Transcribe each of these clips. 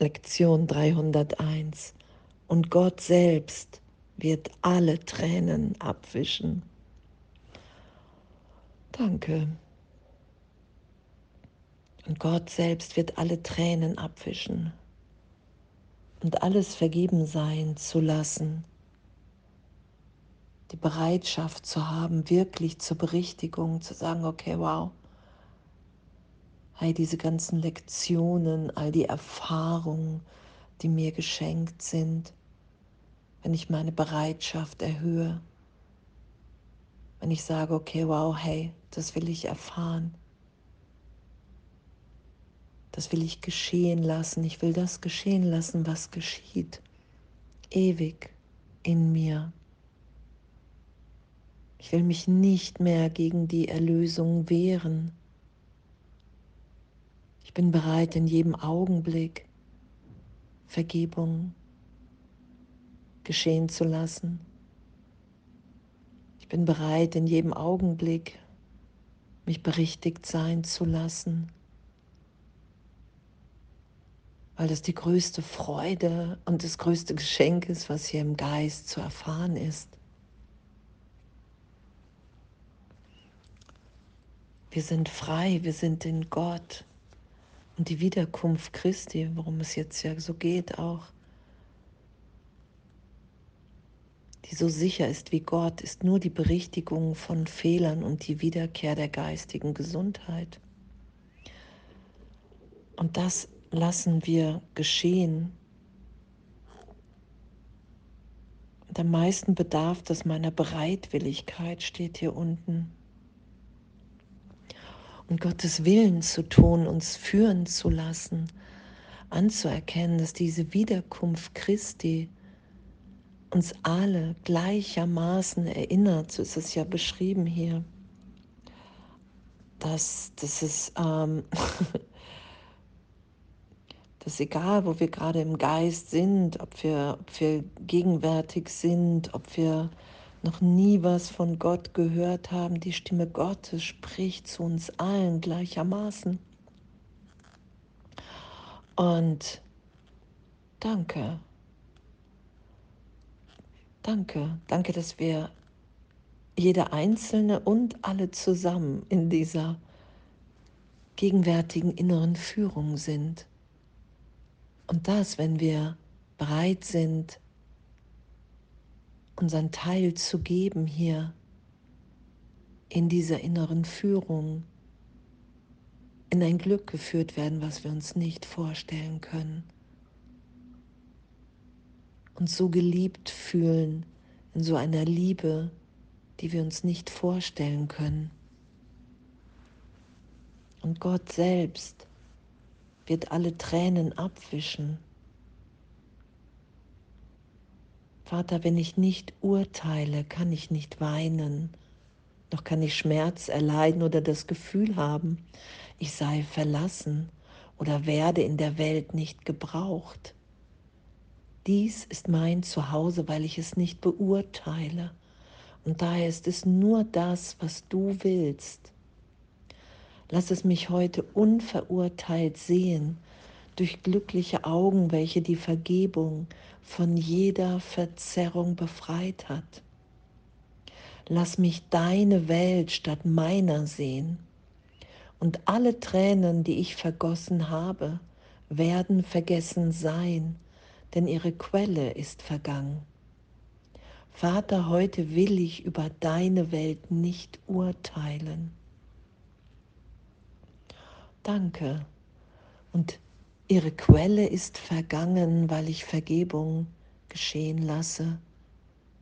Lektion 301. Und Gott selbst wird alle Tränen abwischen. Danke. Und Gott selbst wird alle Tränen abwischen und alles vergeben sein zu lassen. Die Bereitschaft zu haben, wirklich zur Berichtigung zu sagen, okay, wow, hey, diese ganzen Lektionen, all die Erfahrungen, die mir geschenkt sind, wenn ich meine Bereitschaft erhöhe, wenn ich sage, okay, wow, hey, das will ich erfahren das will ich geschehen lassen. Ich will das geschehen lassen, was geschieht. Ewig in mir. Ich will mich nicht mehr gegen die Erlösung wehren. Ich bin bereit, in jedem Augenblick Vergebung geschehen zu lassen. Ich bin bereit, in jedem Augenblick mich berichtigt sein zu lassen weil das die größte Freude und das größte Geschenk ist, was hier im Geist zu erfahren ist. Wir sind frei, wir sind in Gott. Und die Wiederkunft Christi, worum es jetzt ja so geht, auch, die so sicher ist wie Gott, ist nur die Berichtigung von Fehlern und die Wiederkehr der geistigen Gesundheit. Und das lassen wir geschehen. Und am meisten bedarf das meiner Bereitwilligkeit, steht hier unten. Und Gottes Willen zu tun, uns führen zu lassen, anzuerkennen, dass diese Wiederkunft Christi uns alle gleichermaßen erinnert, so ist es ja beschrieben hier, dass, dass es ähm, dass egal, wo wir gerade im Geist sind, ob wir, ob wir gegenwärtig sind, ob wir noch nie was von Gott gehört haben, die Stimme Gottes spricht zu uns allen gleichermaßen. Und danke. Danke, danke, dass wir jeder Einzelne und alle zusammen in dieser gegenwärtigen inneren Führung sind. Und das, wenn wir bereit sind, unseren Teil zu geben hier in dieser inneren Führung, in ein Glück geführt werden, was wir uns nicht vorstellen können. Und so geliebt fühlen in so einer Liebe, die wir uns nicht vorstellen können. Und Gott selbst wird alle Tränen abwischen. Vater, wenn ich nicht urteile, kann ich nicht weinen, noch kann ich Schmerz erleiden oder das Gefühl haben, ich sei verlassen oder werde in der Welt nicht gebraucht. Dies ist mein Zuhause, weil ich es nicht beurteile. Und daher ist es nur das, was du willst. Lass es mich heute unverurteilt sehen, durch glückliche Augen, welche die Vergebung von jeder Verzerrung befreit hat. Lass mich deine Welt statt meiner sehen. Und alle Tränen, die ich vergossen habe, werden vergessen sein, denn ihre Quelle ist vergangen. Vater, heute will ich über deine Welt nicht urteilen danke. Und ihre Quelle ist vergangen, weil ich Vergebung geschehen lasse,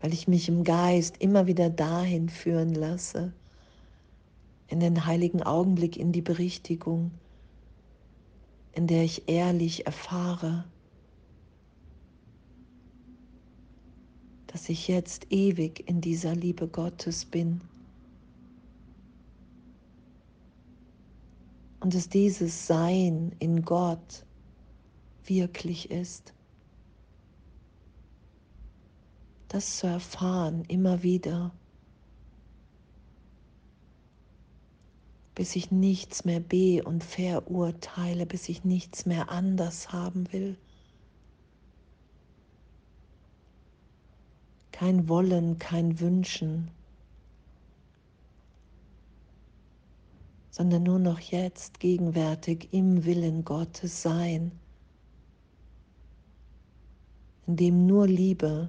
weil ich mich im Geist immer wieder dahin führen lasse, in den heiligen Augenblick, in die Berichtigung, in der ich ehrlich erfahre, dass ich jetzt ewig in dieser Liebe Gottes bin. und dass dieses Sein in Gott wirklich ist. Das zu erfahren immer wieder. bis ich nichts mehr be- und verurteile, bis ich nichts mehr anders haben will. Kein Wollen, kein Wünschen, sondern nur noch jetzt gegenwärtig im Willen Gottes sein, in dem nur Liebe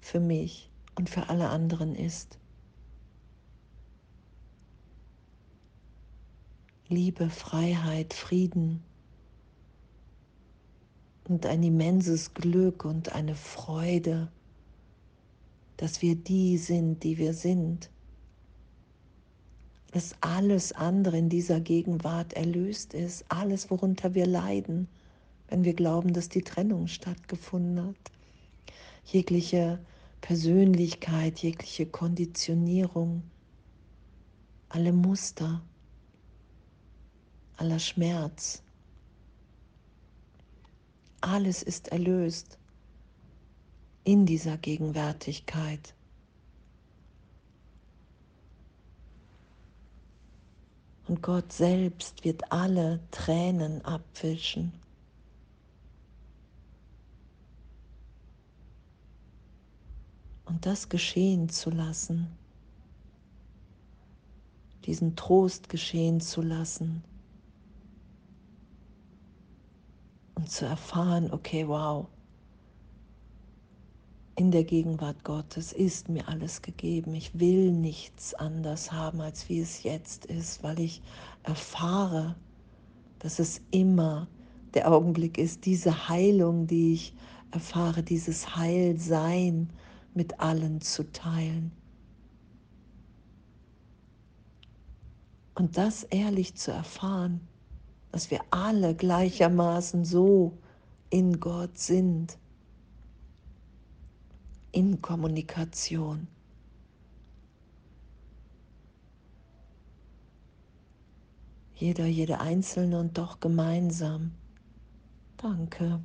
für mich und für alle anderen ist. Liebe, Freiheit, Frieden und ein immenses Glück und eine Freude, dass wir die sind, die wir sind dass alles andere in dieser Gegenwart erlöst ist, alles, worunter wir leiden, wenn wir glauben, dass die Trennung stattgefunden hat. Jegliche Persönlichkeit, jegliche Konditionierung, alle Muster, aller Schmerz, alles ist erlöst in dieser Gegenwärtigkeit. Und Gott selbst wird alle Tränen abwischen. Und das geschehen zu lassen, diesen Trost geschehen zu lassen. Und zu erfahren, okay, wow, in der Gegenwart Gottes ist mir alles gegeben. Ich will nichts anders haben, als wie es jetzt ist, weil ich erfahre, dass es immer der Augenblick ist, diese Heilung, die ich erfahre, dieses Heilsein mit allen zu teilen. Und das ehrlich zu erfahren, dass wir alle gleichermaßen so in Gott sind in Kommunikation. Jeder, jede Einzelne und doch gemeinsam. Danke.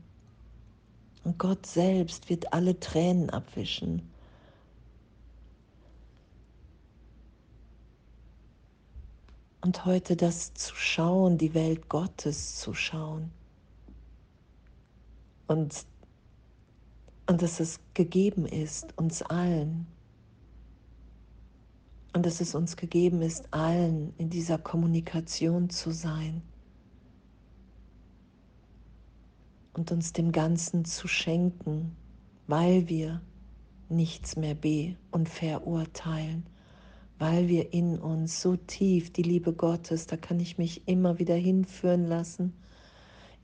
Und Gott selbst wird alle Tränen abwischen. Und heute das zu schauen, die Welt Gottes zu schauen. Und und dass es gegeben ist, uns allen. Und dass es uns gegeben ist, allen in dieser Kommunikation zu sein. Und uns dem Ganzen zu schenken, weil wir nichts mehr be- und verurteilen, weil wir in uns so tief die Liebe Gottes, da kann ich mich immer wieder hinführen lassen,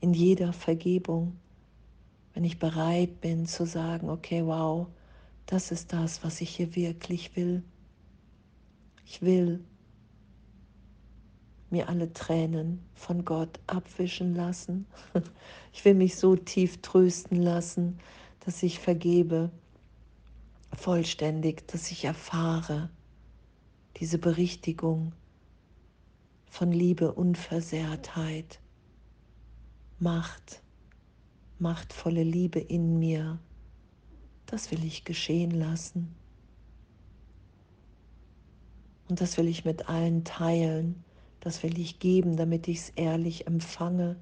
in jeder Vergebung wenn ich bereit bin zu sagen, okay, wow, das ist das, was ich hier wirklich will. Ich will mir alle Tränen von Gott abwischen lassen. Ich will mich so tief trösten lassen, dass ich vergebe, vollständig, dass ich erfahre diese Berichtigung von Liebe, Unversehrtheit, Macht, machtvolle Liebe in mir, das will ich geschehen lassen. Und das will ich mit allen teilen, das will ich geben, damit ich es ehrlich empfange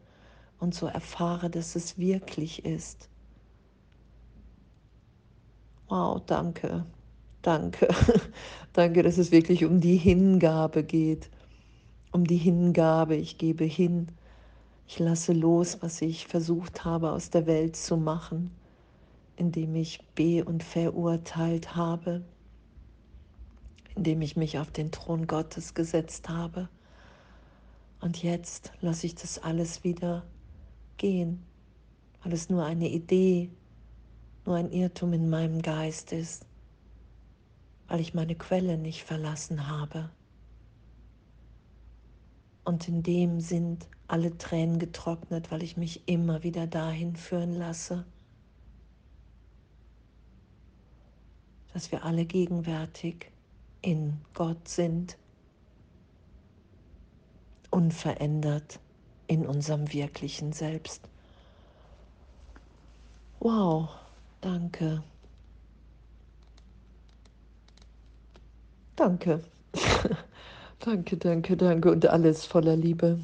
und so erfahre, dass es wirklich ist. Wow, danke, danke, danke, dass es wirklich um die Hingabe geht, um die Hingabe, ich gebe hin. Ich lasse los, was ich versucht habe aus der Welt zu machen, indem ich be- und verurteilt habe, indem ich mich auf den Thron Gottes gesetzt habe. Und jetzt lasse ich das alles wieder gehen, weil es nur eine Idee, nur ein Irrtum in meinem Geist ist, weil ich meine Quelle nicht verlassen habe. Und in dem sind alle Tränen getrocknet, weil ich mich immer wieder dahin führen lasse, dass wir alle gegenwärtig in Gott sind, unverändert in unserem wirklichen Selbst. Wow, danke. Danke. Danke, danke, danke und alles voller Liebe.